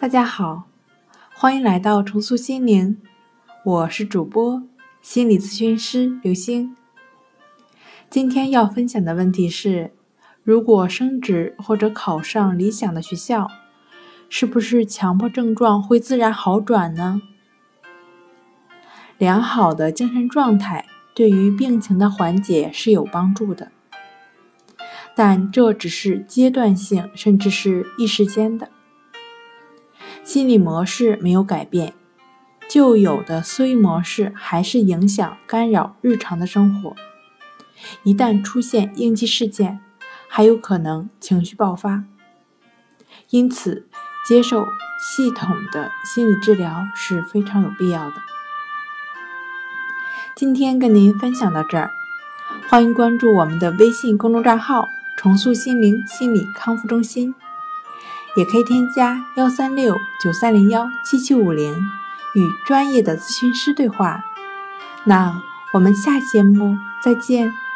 大家好，欢迎来到重塑心灵，我是主播心理咨询师刘星。今天要分享的问题是：如果升职或者考上理想的学校，是不是强迫症状会自然好转呢？良好的精神状态对于病情的缓解是有帮助的。但这只是阶段性，甚至是一时间的。心理模式没有改变，旧有的思维模式还是影响、干扰日常的生活。一旦出现应激事件，还有可能情绪爆发。因此，接受系统的心理治疗是非常有必要的。今天跟您分享到这儿，欢迎关注我们的微信公众账号。重塑心灵心理康复中心，也可以添加幺三六九三零幺七七五零与专业的咨询师对话。那我们下节目再见。